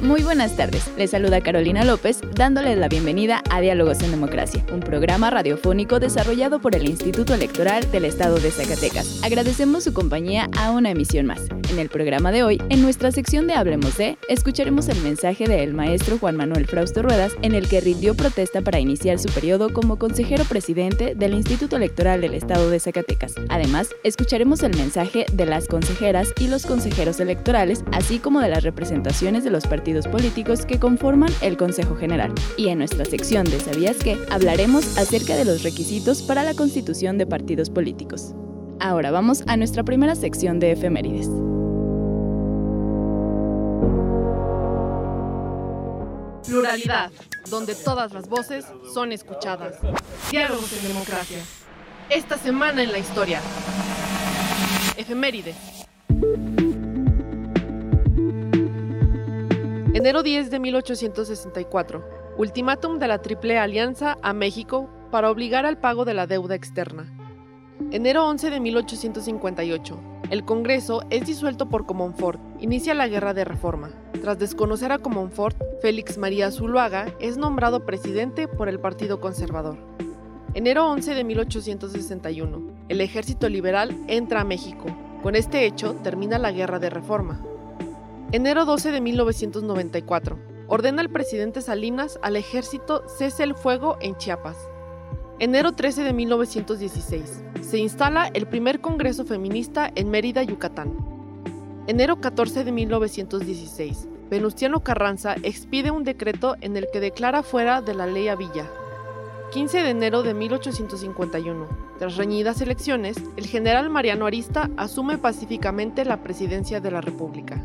Muy buenas tardes, les saluda Carolina López dándoles la bienvenida a Diálogos en Democracia, un programa radiofónico desarrollado por el Instituto Electoral del Estado de Zacatecas. Agradecemos su compañía a una emisión más. En el programa de hoy, en nuestra sección de Hablemos de, escucharemos el mensaje del maestro Juan Manuel Frausto Ruedas en el que rindió protesta para iniciar su periodo como consejero presidente del Instituto Electoral del Estado de Zacatecas. Además, escucharemos el mensaje de las consejeras y los consejeros electorales, así como de las representaciones de los partidos políticos que conforman el Consejo General. Y en nuestra sección de ¿Sabías qué? hablaremos acerca de los requisitos para la constitución de partidos políticos. Ahora vamos a nuestra primera sección de efemérides. Pluralidad, donde todas las voces son escuchadas. Diálogos en democracia. Esta semana en la historia. Efemérides. Enero 10 de 1864. Ultimátum de la Triple Alianza a México para obligar al pago de la deuda externa. Enero 11 de 1858. El Congreso es disuelto por Comonfort. Inicia la Guerra de Reforma. Tras desconocer a Comonfort, Félix María Zuluaga es nombrado presidente por el Partido Conservador. Enero 11 de 1861. El Ejército Liberal entra a México. Con este hecho termina la Guerra de Reforma. Enero 12 de 1994. Ordena el presidente Salinas al ejército cese el fuego en Chiapas. Enero 13 de 1916. Se instala el primer Congreso Feminista en Mérida, Yucatán. Enero 14 de 1916. Venustiano Carranza expide un decreto en el que declara fuera de la ley a Villa. 15 de enero de 1851. Tras reñidas elecciones, el general Mariano Arista asume pacíficamente la presidencia de la República.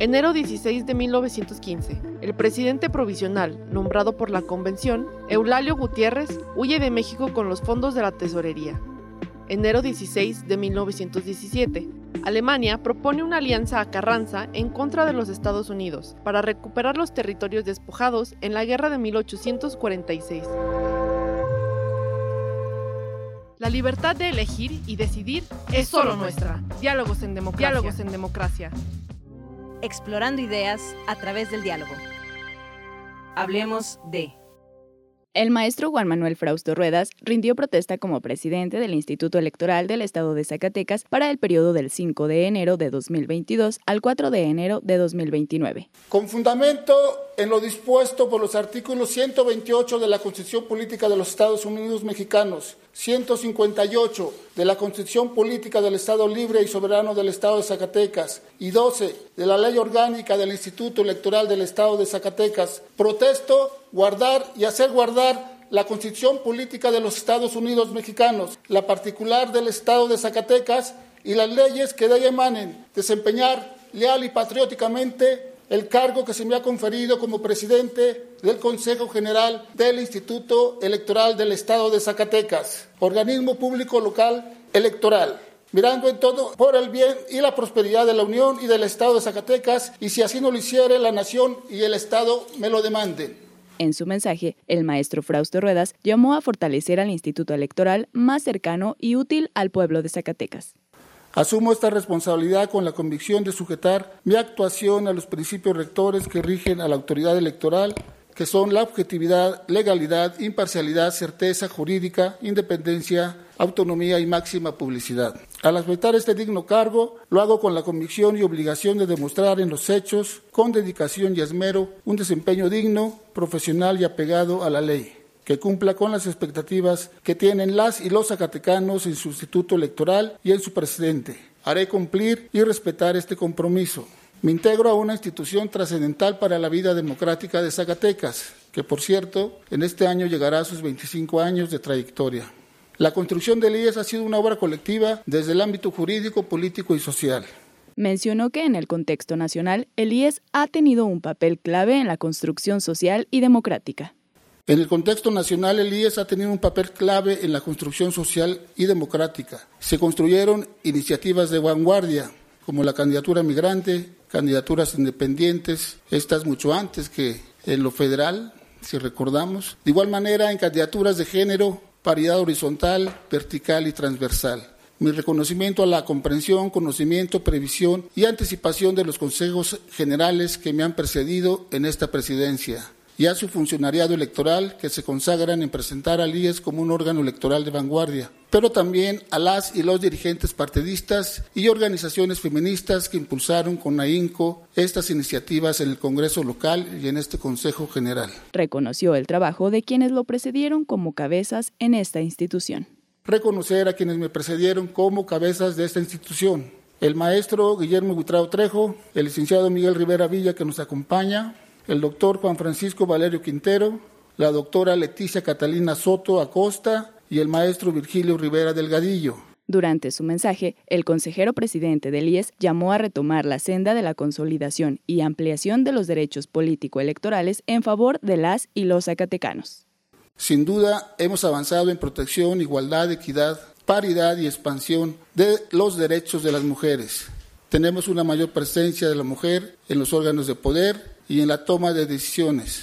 Enero 16 de 1915, el presidente provisional, nombrado por la Convención, Eulalio Gutiérrez, huye de México con los fondos de la tesorería. Enero 16 de 1917, Alemania propone una alianza a Carranza en contra de los Estados Unidos para recuperar los territorios despojados en la guerra de 1846. La libertad de elegir y decidir es solo nuestra. Diálogos en democracia. Diálogos en democracia explorando ideas a través del diálogo. Hablemos de... El maestro Juan Manuel Frausto Ruedas rindió protesta como presidente del Instituto Electoral del Estado de Zacatecas para el periodo del 5 de enero de 2022 al 4 de enero de 2029. Con fundamento en lo dispuesto por los artículos 128 de la Constitución Política de los Estados Unidos Mexicanos, 158 de la Constitución Política del Estado Libre y Soberano del Estado de Zacatecas y 12 de la Ley Orgánica del Instituto Electoral del Estado de Zacatecas, protesto guardar y hacer guardar la Constitución Política de los Estados Unidos Mexicanos, la particular del Estado de Zacatecas y las leyes que de ella emanen, desempeñar leal y patrióticamente el cargo que se me ha conferido como presidente del Consejo General del Instituto Electoral del Estado de Zacatecas, organismo público local electoral mirando en todo por el bien y la prosperidad de la Unión y del Estado de Zacatecas, y si así no lo hiciere la Nación y el Estado me lo demanden. En su mensaje, el maestro Frausto Ruedas llamó a fortalecer al Instituto Electoral más cercano y útil al pueblo de Zacatecas. Asumo esta responsabilidad con la convicción de sujetar mi actuación a los principios rectores que rigen a la autoridad electoral, que son la objetividad, legalidad, imparcialidad, certeza jurídica, independencia, autonomía y máxima publicidad. Al aceptar este digno cargo, lo hago con la convicción y obligación de demostrar en los hechos, con dedicación y esmero, un desempeño digno, profesional y apegado a la ley que cumpla con las expectativas que tienen las y los zacatecanos en su instituto electoral y en su presidente. Haré cumplir y respetar este compromiso. Me integro a una institución trascendental para la vida democrática de Zacatecas, que por cierto, en este año llegará a sus 25 años de trayectoria. La construcción del IES ha sido una obra colectiva desde el ámbito jurídico, político y social. Mencionó que en el contexto nacional, el IES ha tenido un papel clave en la construcción social y democrática. En el contexto nacional, el IES ha tenido un papel clave en la construcción social y democrática. Se construyeron iniciativas de vanguardia, como la candidatura migrante, candidaturas independientes, estas mucho antes que en lo federal, si recordamos. De igual manera, en candidaturas de género, paridad horizontal, vertical y transversal. Mi reconocimiento a la comprensión, conocimiento, previsión y anticipación de los consejos generales que me han precedido en esta presidencia y a su funcionariado electoral que se consagran en presentar al IES como un órgano electoral de vanguardia, pero también a las y los dirigentes partidistas y organizaciones feministas que impulsaron con AINCO estas iniciativas en el Congreso local y en este Consejo General. Reconoció el trabajo de quienes lo precedieron como cabezas en esta institución. Reconocer a quienes me precedieron como cabezas de esta institución. El maestro Guillermo Butrao Trejo, el licenciado Miguel Rivera Villa que nos acompaña, el doctor Juan Francisco Valerio Quintero, la doctora Leticia Catalina Soto Acosta y el maestro Virgilio Rivera Delgadillo. Durante su mensaje, el consejero presidente del IES llamó a retomar la senda de la consolidación y ampliación de los derechos político-electorales en favor de las y los zacatecanos. Sin duda, hemos avanzado en protección, igualdad, equidad, paridad y expansión de los derechos de las mujeres. Tenemos una mayor presencia de la mujer en los órganos de poder y en la toma de decisiones.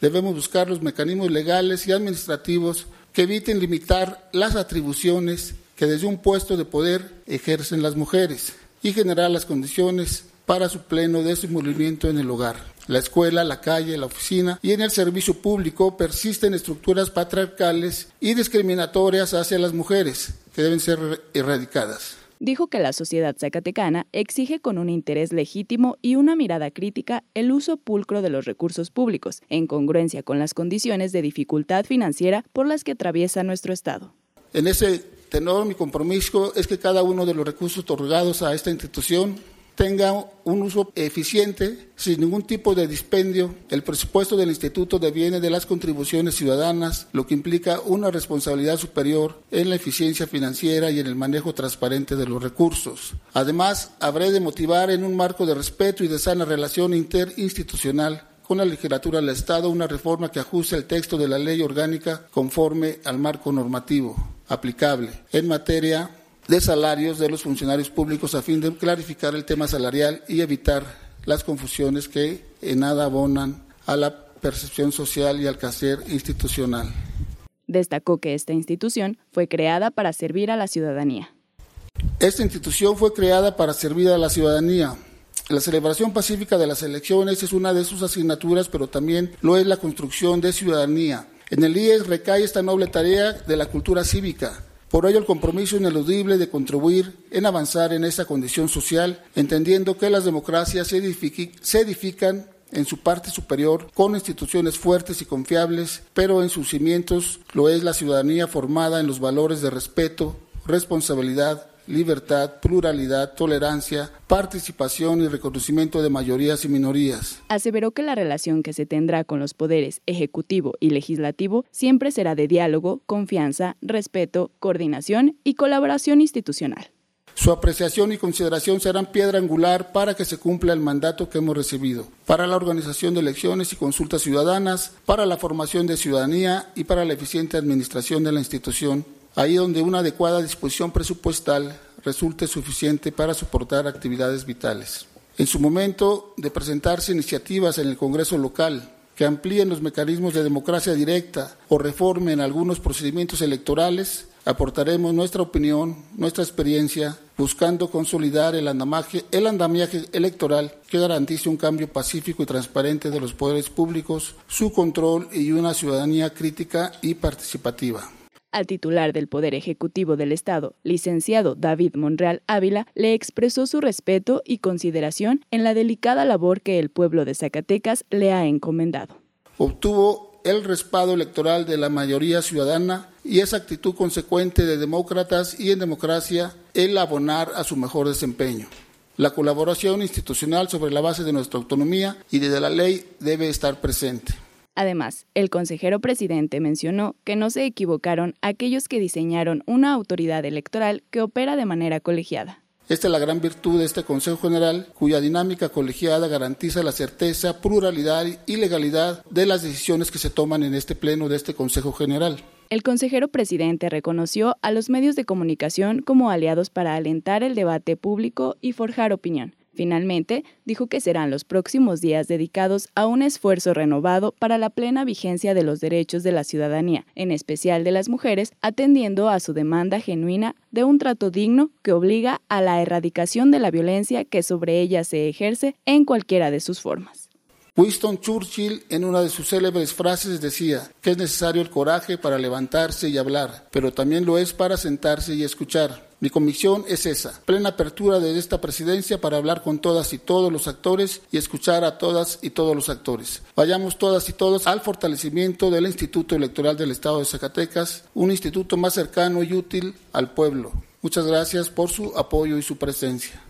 Debemos buscar los mecanismos legales y administrativos que eviten limitar las atribuciones que desde un puesto de poder ejercen las mujeres y generar las condiciones para su pleno desenvolvimiento en el hogar. La escuela, la calle, la oficina y en el servicio público persisten estructuras patriarcales y discriminatorias hacia las mujeres que deben ser erradicadas dijo que la sociedad zacatecana exige con un interés legítimo y una mirada crítica el uso pulcro de los recursos públicos, en congruencia con las condiciones de dificultad financiera por las que atraviesa nuestro Estado. En ese tenor, mi compromiso es que cada uno de los recursos otorgados a esta institución tenga un uso eficiente, sin ningún tipo de dispendio. El presupuesto del instituto deviene de las contribuciones ciudadanas, lo que implica una responsabilidad superior en la eficiencia financiera y en el manejo transparente de los recursos. Además, habré de motivar en un marco de respeto y de sana relación interinstitucional con la legislatura del Estado una reforma que ajuste el texto de la ley orgánica conforme al marco normativo aplicable en materia de salarios de los funcionarios públicos a fin de clarificar el tema salarial y evitar las confusiones que en nada abonan a la percepción social y al quehacer institucional. Destacó que esta institución fue creada para servir a la ciudadanía. Esta institución fue creada para servir a la ciudadanía. La celebración pacífica de las elecciones es una de sus asignaturas, pero también lo es la construcción de ciudadanía. En el IES recae esta noble tarea de la cultura cívica, por ello, el compromiso ineludible de contribuir en avanzar en esa condición social, entendiendo que las democracias se, edifican en su parte superior con instituciones fuertes y confiables, pero en sus cimientos lo es la ciudadanía formada en los valores de respeto, responsabilidad, libertad, pluralidad, tolerancia, participación y reconocimiento de mayorías y minorías. Aseveró que la relación que se tendrá con los poderes ejecutivo y legislativo siempre será de diálogo, confianza, respeto, coordinación y colaboración institucional. Su apreciación y consideración serán piedra angular para que se cumpla el mandato que hemos recibido, para la organización de elecciones y consultas ciudadanas, para la formación de ciudadanía y para la eficiente administración de la institución ahí donde una adecuada disposición presupuestal resulte suficiente para soportar actividades vitales. En su momento de presentarse iniciativas en el Congreso local que amplíen los mecanismos de democracia directa o reformen algunos procedimientos electorales, aportaremos nuestra opinión, nuestra experiencia, buscando consolidar el andamiaje, el andamiaje electoral que garantice un cambio pacífico y transparente de los poderes públicos, su control y una ciudadanía crítica y participativa. Al titular del Poder Ejecutivo del Estado, licenciado David Monreal Ávila, le expresó su respeto y consideración en la delicada labor que el pueblo de Zacatecas le ha encomendado. Obtuvo el respaldo electoral de la mayoría ciudadana y esa actitud consecuente de demócratas y en democracia el abonar a su mejor desempeño. La colaboración institucional sobre la base de nuestra autonomía y de la ley debe estar presente. Además, el consejero presidente mencionó que no se equivocaron aquellos que diseñaron una autoridad electoral que opera de manera colegiada. Esta es la gran virtud de este Consejo General, cuya dinámica colegiada garantiza la certeza, pluralidad y legalidad de las decisiones que se toman en este pleno de este Consejo General. El consejero presidente reconoció a los medios de comunicación como aliados para alentar el debate público y forjar opinión. Finalmente, dijo que serán los próximos días dedicados a un esfuerzo renovado para la plena vigencia de los derechos de la ciudadanía, en especial de las mujeres, atendiendo a su demanda genuina de un trato digno que obliga a la erradicación de la violencia que sobre ellas se ejerce en cualquiera de sus formas. Winston Churchill en una de sus célebres frases decía que es necesario el coraje para levantarse y hablar, pero también lo es para sentarse y escuchar. Mi comisión es esa, plena apertura de esta presidencia para hablar con todas y todos los actores y escuchar a todas y todos los actores. Vayamos todas y todos al fortalecimiento del Instituto Electoral del Estado de Zacatecas, un instituto más cercano y útil al pueblo. Muchas gracias por su apoyo y su presencia.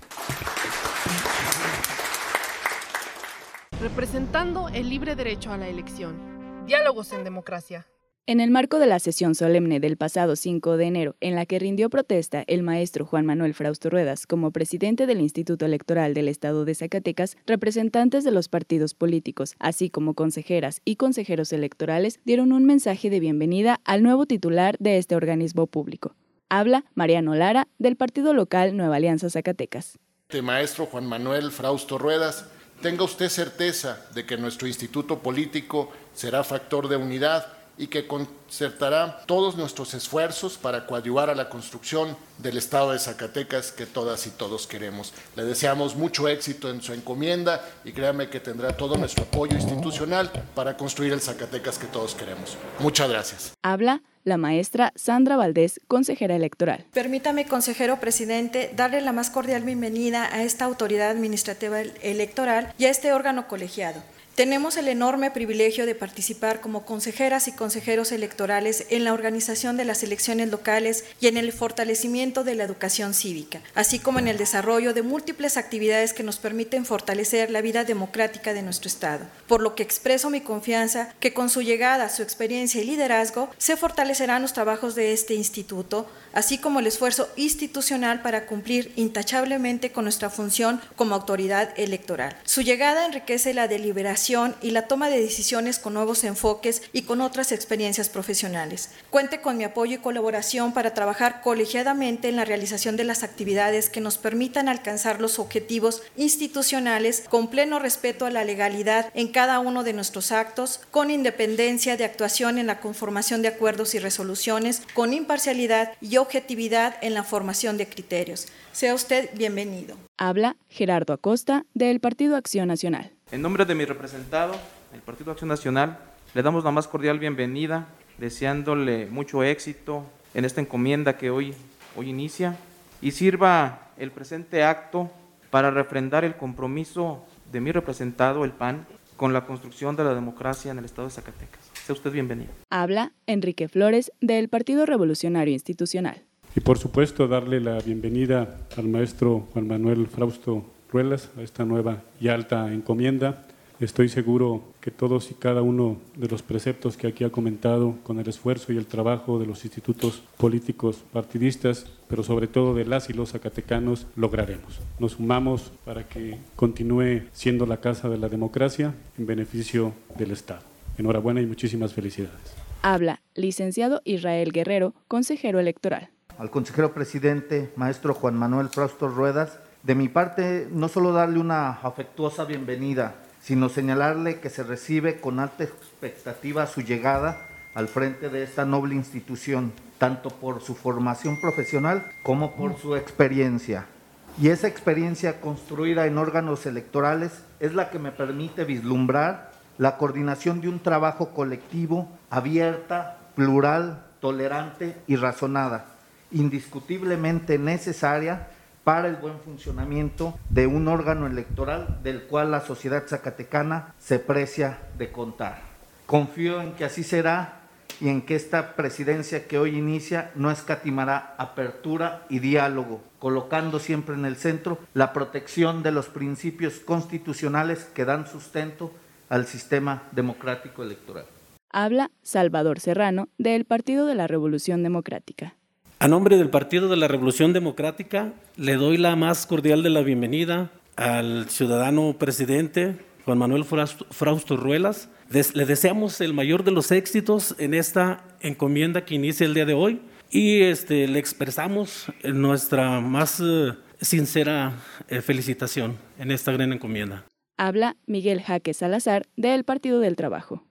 representando el libre derecho a la elección. Diálogos en democracia. En el marco de la sesión solemne del pasado 5 de enero, en la que rindió protesta el maestro Juan Manuel Frausto Ruedas como presidente del Instituto Electoral del Estado de Zacatecas, representantes de los partidos políticos, así como consejeras y consejeros electorales, dieron un mensaje de bienvenida al nuevo titular de este organismo público. Habla Mariano Lara, del partido local Nueva Alianza Zacatecas. El maestro Juan Manuel Frausto Ruedas Tenga usted certeza de que nuestro instituto político será factor de unidad y que concertará todos nuestros esfuerzos para coadyuvar a la construcción del Estado de Zacatecas que todas y todos queremos. Le deseamos mucho éxito en su encomienda y créame que tendrá todo nuestro apoyo institucional para construir el Zacatecas que todos queremos. Muchas gracias. Habla la maestra Sandra Valdés, consejera electoral. Permítame, consejero presidente, darle la más cordial bienvenida a esta autoridad administrativa electoral y a este órgano colegiado. Tenemos el enorme privilegio de participar como consejeras y consejeros electorales en la organización de las elecciones locales y en el de la educación cívica, así como en el desarrollo de múltiples actividades que nos permiten fortalecer la vida democrática de nuestro Estado. Por lo que expreso mi confianza que con su llegada, su experiencia y liderazgo se fortalecerán los trabajos de este instituto, así como el esfuerzo institucional para cumplir intachablemente con nuestra función como autoridad electoral. Su llegada enriquece la deliberación y la toma de decisiones con nuevos enfoques y con otras experiencias profesionales. Cuente con mi apoyo y colaboración para trabajar colegiadamente en la realización de las actividades que nos permitan alcanzar los objetivos institucionales con pleno respeto a la legalidad en cada uno de nuestros actos, con independencia de actuación en la conformación de acuerdos y resoluciones, con imparcialidad y en la formación de criterios. Sea usted bienvenido. Habla Gerardo Acosta del Partido Acción Nacional. En nombre de mi representado, el Partido Acción Nacional, le damos la más cordial bienvenida, deseándole mucho éxito en esta encomienda que hoy, hoy inicia y sirva el presente acto para refrendar el compromiso de mi representado, el PAN, con la construcción de la democracia en el Estado de Zacatecas. Sea usted bienvenido. Habla Enrique Flores del Partido Revolucionario Institucional. Y por supuesto darle la bienvenida al maestro Juan Manuel Frausto Ruelas a esta nueva y alta encomienda. Estoy seguro que todos y cada uno de los preceptos que aquí ha comentado, con el esfuerzo y el trabajo de los institutos políticos partidistas, pero sobre todo de las y los zacatecanos, lograremos. Nos sumamos para que continúe siendo la casa de la democracia en beneficio del Estado. Enhorabuena y muchísimas felicidades. Habla licenciado Israel Guerrero, consejero electoral. Al consejero presidente, maestro Juan Manuel Frausto Ruedas, de mi parte, no solo darle una afectuosa bienvenida, sino señalarle que se recibe con alta expectativa su llegada al frente de esta noble institución, tanto por su formación profesional como por su experiencia. Y esa experiencia construida en órganos electorales es la que me permite vislumbrar la coordinación de un trabajo colectivo abierta, plural, tolerante y razonada, indiscutiblemente necesaria para el buen funcionamiento de un órgano electoral del cual la sociedad zacatecana se precia de contar. Confío en que así será y en que esta presidencia que hoy inicia no escatimará apertura y diálogo, colocando siempre en el centro la protección de los principios constitucionales que dan sustento al sistema democrático electoral. Habla Salvador Serrano del Partido de la Revolución Democrática. A nombre del Partido de la Revolución Democrática, le doy la más cordial de la bienvenida al ciudadano presidente Juan Manuel Frausto Ruelas. Le deseamos el mayor de los éxitos en esta encomienda que inicia el día de hoy y este, le expresamos nuestra más eh, sincera eh, felicitación en esta gran encomienda. Habla Miguel Jaque Salazar del Partido del Trabajo.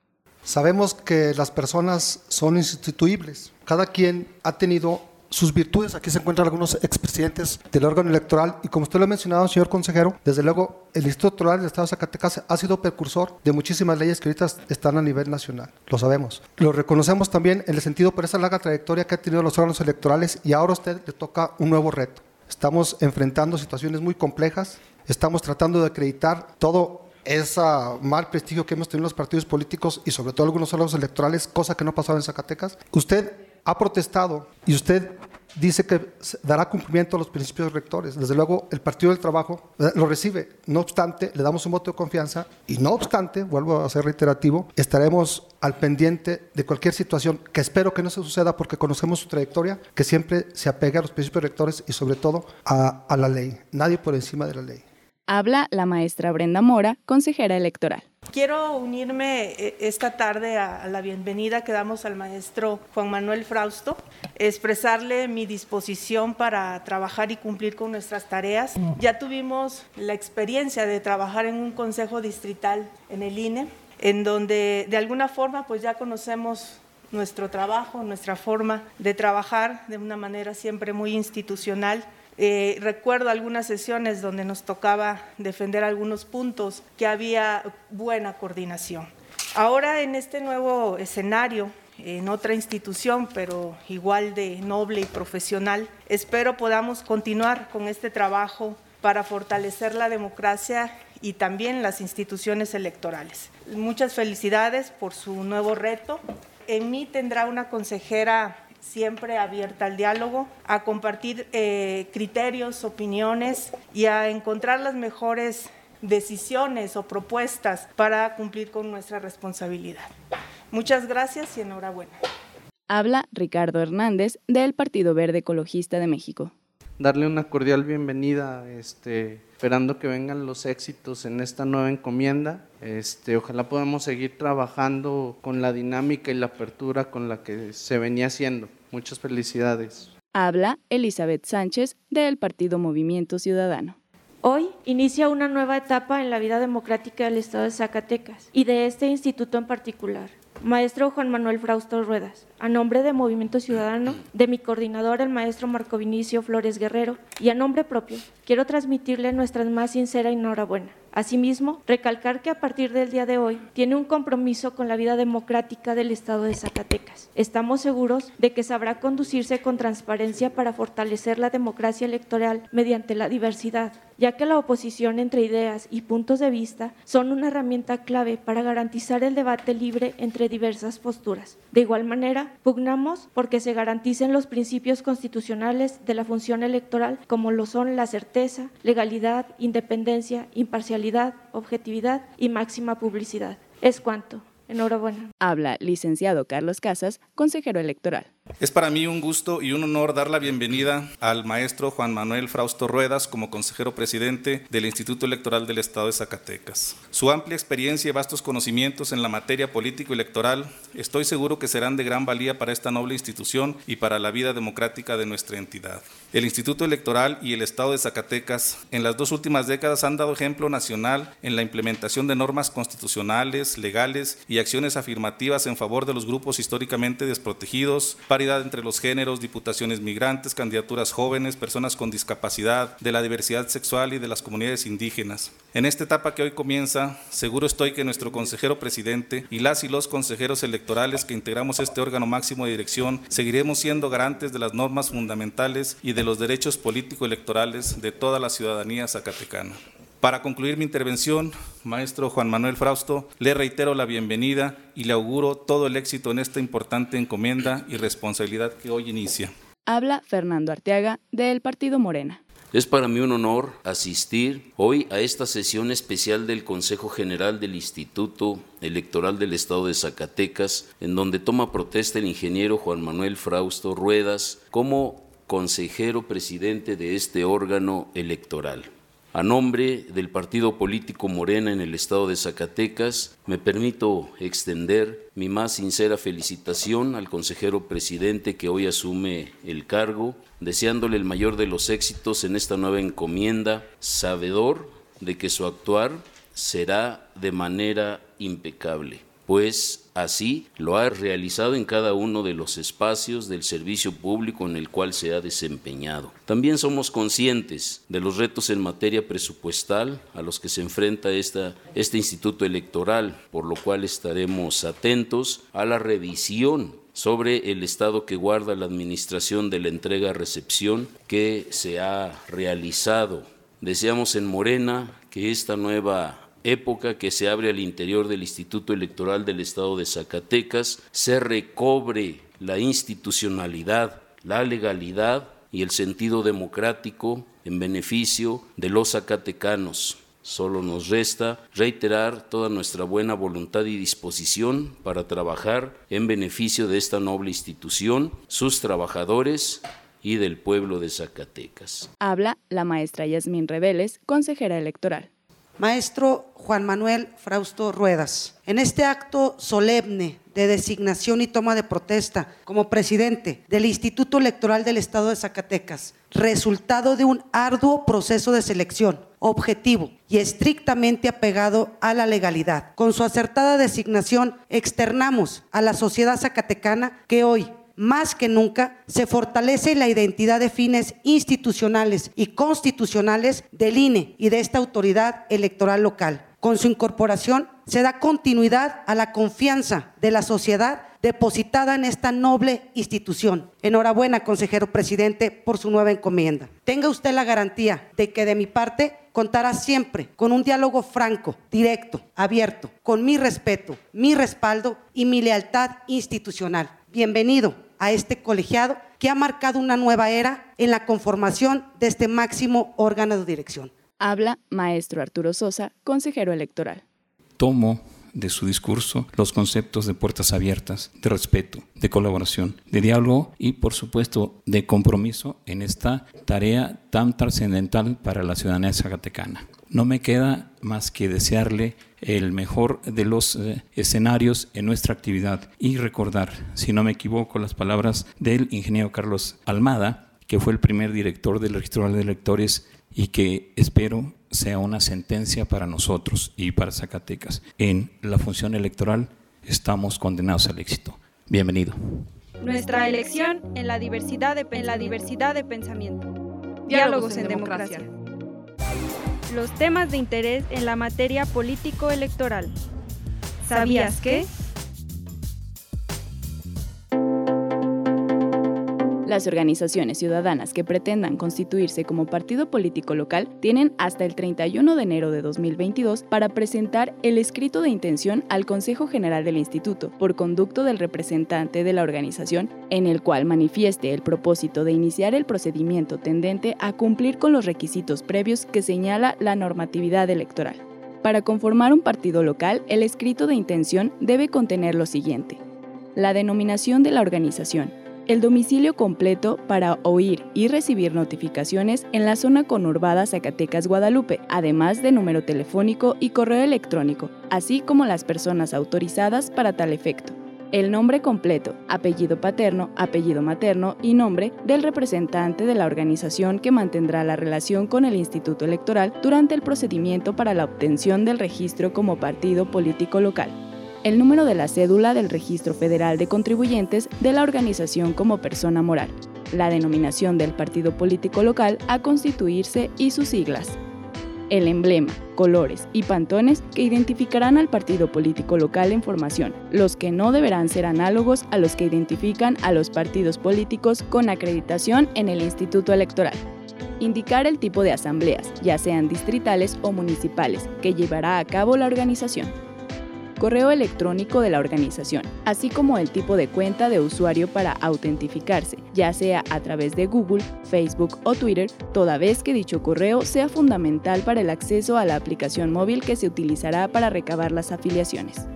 Sabemos que las personas son instituibles. Cada quien ha tenido sus virtudes. Aquí se encuentran algunos expresidentes del órgano electoral y como usted lo ha mencionado, señor consejero, desde luego el Instituto Electoral del Estado de Zacatecas ha sido precursor de muchísimas leyes que ahorita están a nivel nacional. Lo sabemos. Lo reconocemos también en el sentido por esa larga trayectoria que ha tenido los órganos electorales y ahora a usted le toca un nuevo reto. Estamos enfrentando situaciones muy complejas, estamos tratando de acreditar todo ese mal prestigio que hemos tenido los partidos políticos y sobre todo algunos órganos electorales, cosa que no pasaba en Zacatecas. Usted ha protestado y usted dice que dará cumplimiento a los principios rectores. Desde luego, el Partido del Trabajo eh, lo recibe. No obstante, le damos un voto de confianza y no obstante, vuelvo a ser reiterativo, estaremos al pendiente de cualquier situación que espero que no se suceda porque conocemos su trayectoria, que siempre se apegue a los principios rectores y sobre todo a, a la ley. Nadie por encima de la ley. Habla la maestra Brenda Mora, consejera electoral. Quiero unirme eh, esta tarde a la bienvenida que damos al maestro Juan Manuel Frausto, expresarle mi disposición para trabajar y cumplir con nuestras tareas. Ya tuvimos la experiencia de trabajar en un consejo distrital en el INE, en donde de alguna forma pues ya conocemos nuestro trabajo, nuestra forma de trabajar de una manera siempre muy institucional eh, recuerdo algunas sesiones donde nos tocaba defender algunos puntos que había buena coordinación. Ahora en este nuevo escenario, en otra institución, pero igual de noble y profesional, espero podamos continuar con este trabajo para fortalecer la democracia y también las instituciones electorales. Muchas felicidades por su nuevo reto. En mí tendrá una consejera siempre abierta al diálogo, a compartir eh, criterios, opiniones y a encontrar las mejores decisiones o propuestas para cumplir con nuestra responsabilidad. Muchas gracias y enhorabuena. Habla Ricardo Hernández del Partido Verde Ecologista de México darle una cordial bienvenida, este, esperando que vengan los éxitos en esta nueva encomienda. Este, ojalá podamos seguir trabajando con la dinámica y la apertura con la que se venía haciendo. Muchas felicidades. Habla Elizabeth Sánchez del Partido Movimiento Ciudadano. Hoy inicia una nueva etapa en la vida democrática del Estado de Zacatecas y de este instituto en particular. Maestro Juan Manuel Frausto Ruedas, a nombre de Movimiento Ciudadano, de mi coordinador, el maestro Marco Vinicio Flores Guerrero, y a nombre propio, quiero transmitirle nuestra más sincera enhorabuena. Asimismo, recalcar que a partir del día de hoy tiene un compromiso con la vida democrática del Estado de Zacatecas. Estamos seguros de que sabrá conducirse con transparencia para fortalecer la democracia electoral mediante la diversidad, ya que la oposición entre ideas y puntos de vista son una herramienta clave para garantizar el debate libre entre diversas posturas. De igual manera, pugnamos porque se garanticen los principios constitucionales de la función electoral como lo son la certeza, legalidad, independencia, imparcialidad, objetividad y máxima publicidad. Es cuanto. Enhorabuena. Habla licenciado Carlos Casas, consejero electoral. Es para mí un gusto y un honor dar la bienvenida al maestro Juan Manuel Frausto Ruedas como consejero presidente del Instituto Electoral del Estado de Zacatecas. Su amplia experiencia y vastos conocimientos en la materia político-electoral estoy seguro que serán de gran valía para esta noble institución y para la vida democrática de nuestra entidad. El Instituto Electoral y el Estado de Zacatecas en las dos últimas décadas han dado ejemplo nacional en la implementación de normas constitucionales, legales y acciones afirmativas en favor de los grupos históricamente desprotegidos, paridad entre los géneros, diputaciones migrantes, candidaturas jóvenes, personas con discapacidad, de la diversidad sexual y de las comunidades indígenas. En esta etapa que hoy comienza, seguro estoy que nuestro consejero presidente y las y los consejeros electorales que integramos este órgano máximo de dirección seguiremos siendo garantes de las normas fundamentales y de los derechos político-electorales de toda la ciudadanía zacatecana. Para concluir mi intervención, maestro Juan Manuel Frausto, le reitero la bienvenida y le auguro todo el éxito en esta importante encomienda y responsabilidad que hoy inicia. Habla Fernando Arteaga del Partido Morena. Es para mí un honor asistir hoy a esta sesión especial del Consejo General del Instituto Electoral del Estado de Zacatecas, en donde toma protesta el ingeniero Juan Manuel Frausto Ruedas como consejero presidente de este órgano electoral. A nombre del partido político Morena en el estado de Zacatecas, me permito extender mi más sincera felicitación al consejero presidente que hoy asume el cargo, deseándole el mayor de los éxitos en esta nueva encomienda, sabedor de que su actuar será de manera impecable pues así lo ha realizado en cada uno de los espacios del servicio público en el cual se ha desempeñado. También somos conscientes de los retos en materia presupuestal a los que se enfrenta esta, este instituto electoral, por lo cual estaremos atentos a la revisión sobre el estado que guarda la administración de la entrega-recepción que se ha realizado. Deseamos en Morena que esta nueva época que se abre al interior del Instituto Electoral del Estado de Zacatecas, se recobre la institucionalidad, la legalidad y el sentido democrático en beneficio de los zacatecanos. Solo nos resta reiterar toda nuestra buena voluntad y disposición para trabajar en beneficio de esta noble institución, sus trabajadores y del pueblo de Zacatecas. Habla la maestra Yasmín Reveles, consejera electoral. Maestro Juan Manuel Frausto Ruedas, en este acto solemne de designación y toma de protesta como presidente del Instituto Electoral del Estado de Zacatecas, resultado de un arduo proceso de selección, objetivo y estrictamente apegado a la legalidad. Con su acertada designación externamos a la sociedad zacatecana que hoy más que nunca se fortalece la identidad de fines institucionales y constitucionales del INE y de esta autoridad electoral local. Con su incorporación se da continuidad a la confianza de la sociedad depositada en esta noble institución. Enhorabuena, consejero presidente, por su nueva encomienda. Tenga usted la garantía de que de mi parte contará siempre con un diálogo franco, directo, abierto, con mi respeto, mi respaldo y mi lealtad institucional. Bienvenido a este colegiado que ha marcado una nueva era en la conformación de este máximo órgano de dirección. Habla maestro Arturo Sosa, consejero electoral. Tomo de su discurso los conceptos de puertas abiertas, de respeto, de colaboración, de diálogo y por supuesto de compromiso en esta tarea tan trascendental para la ciudadanía zacatecana. No me queda más que desearle el mejor de los eh, escenarios en nuestra actividad y recordar, si no me equivoco, las palabras del ingeniero Carlos Almada, que fue el primer director del registro de electores y que espero sea una sentencia para nosotros y para Zacatecas. En la función electoral estamos condenados al éxito. Bienvenido. Nuestra elección en la diversidad de, en la diversidad de pensamiento. Diálogos, en, democracia los temas de interés en la materia político-electoral. ¿Sabías que? Las organizaciones ciudadanas que pretendan constituirse como partido político local tienen hasta el 31 de enero de 2022 para presentar el escrito de intención al Consejo General del Instituto por conducto del representante de la organización en el cual manifieste el propósito de iniciar el procedimiento tendente a cumplir con los requisitos previos que señala la normatividad electoral. Para conformar un partido local, el escrito de intención debe contener lo siguiente. La denominación de la organización, el domicilio completo para oír y recibir notificaciones en la zona conurbada Zacatecas Guadalupe, además de número telefónico y correo electrónico, así como las personas autorizadas para tal efecto. El nombre completo, apellido paterno, apellido materno y nombre del representante de la organización que mantendrá la relación con el Instituto Electoral durante el procedimiento para la obtención del registro como partido político local el número de la cédula del Registro Federal de Contribuyentes de la organización como persona moral, la denominación del partido político local a constituirse y sus siglas, el emblema, colores y pantones que identificarán al partido político local en formación, los que no deberán ser análogos a los que identifican a los partidos políticos con acreditación en el Instituto Electoral. Indicar el tipo de asambleas, ya sean distritales o municipales, que llevará a cabo la organización correo electrónico de la organización, así como el tipo de cuenta de usuario para autentificarse, ya sea a través de Google, Facebook o Twitter, toda vez que dicho correo sea fundamental para el acceso a la aplicación móvil que se utilizará para recabar las afiliaciones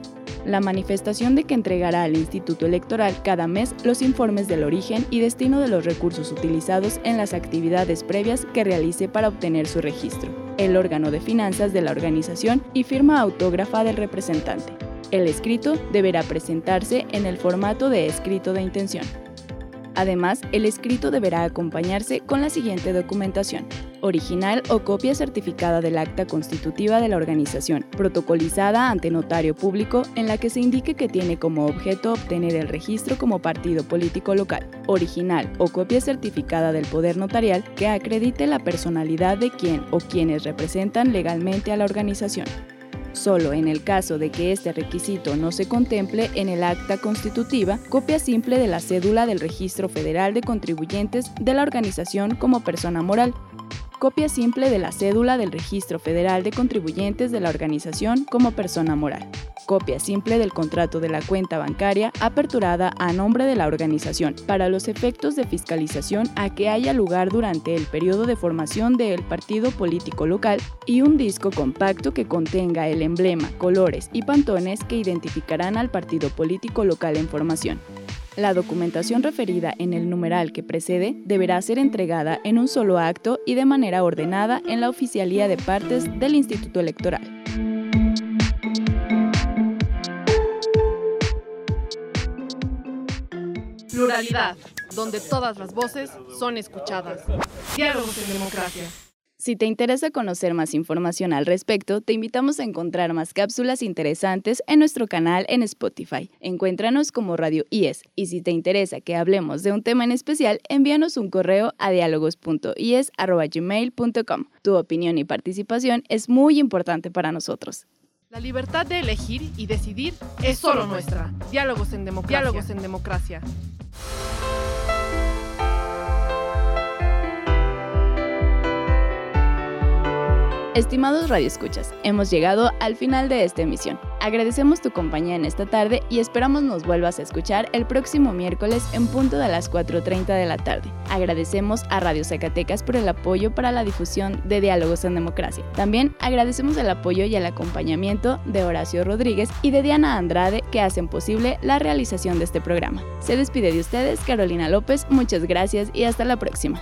la manifestación de que entregará al Instituto Electoral cada mes los informes del origen y destino de los recursos utilizados en las actividades previas que realice para obtener su registro, el órgano de finanzas de la organización y firma autógrafa del representante. El escrito deberá presentarse en el formato de escrito de intención. Además, el escrito deberá acompañarse con la siguiente documentación. Original o copia certificada del acta constitutiva de la organización, protocolizada ante notario público en la que se indique que tiene como objeto obtener el registro como partido político local. Original o copia certificada del poder notarial que acredite la personalidad de quien o quienes representan legalmente a la organización Solo en el caso de que este requisito no se contemple en el acta constitutiva, copia simple de la cédula del Registro Federal de Contribuyentes de la organización como persona moral, copia simple de la cédula del Registro Federal de Contribuyentes de la organización como persona moral, copia simple del contrato de la cuenta bancaria aperturada a nombre de la organización para los efectos de fiscalización a que haya lugar durante el periodo de formación del partido político local y un disco compacto que contenga el emblema, colores y pantones que identificarán al partido político local en formación. La documentación referida en el numeral que precede deberá ser entregada en un solo acto y de manera ordenada en la oficialía de partes del Instituto Electoral. Pluralidad, donde todas las voces son escuchadas. Diálogos en democracia. Si te interesa conocer más información al respecto, te invitamos a encontrar más cápsulas interesantes en nuestro canal en Spotify. Encuéntranos como Radio IES y si te interesa que hablemos de un tema en especial, envíanos un correo a diálogos.ies.gmail.com. Tu opinión y participación es muy importante para nosotros. La libertad de elegir y decidir es solo nuestra. Diálogos en democracia. Diálogos en democracia. Estimados radioescuchas, hemos llegado al final de esta emisión. Agradecemos tu compañía en esta tarde y esperamos nos vuelvas a escuchar el próximo miércoles en punto de las 4.30 de la tarde. Agradecemos a Radio Zacatecas por el apoyo para la difusión de Diálogos en Democracia. También agradecemos el apoyo y el acompañamiento de Horacio Rodríguez y de Diana Andrade que hacen posible la realización de este programa. Se despide de ustedes Carolina López, muchas gracias y hasta la próxima.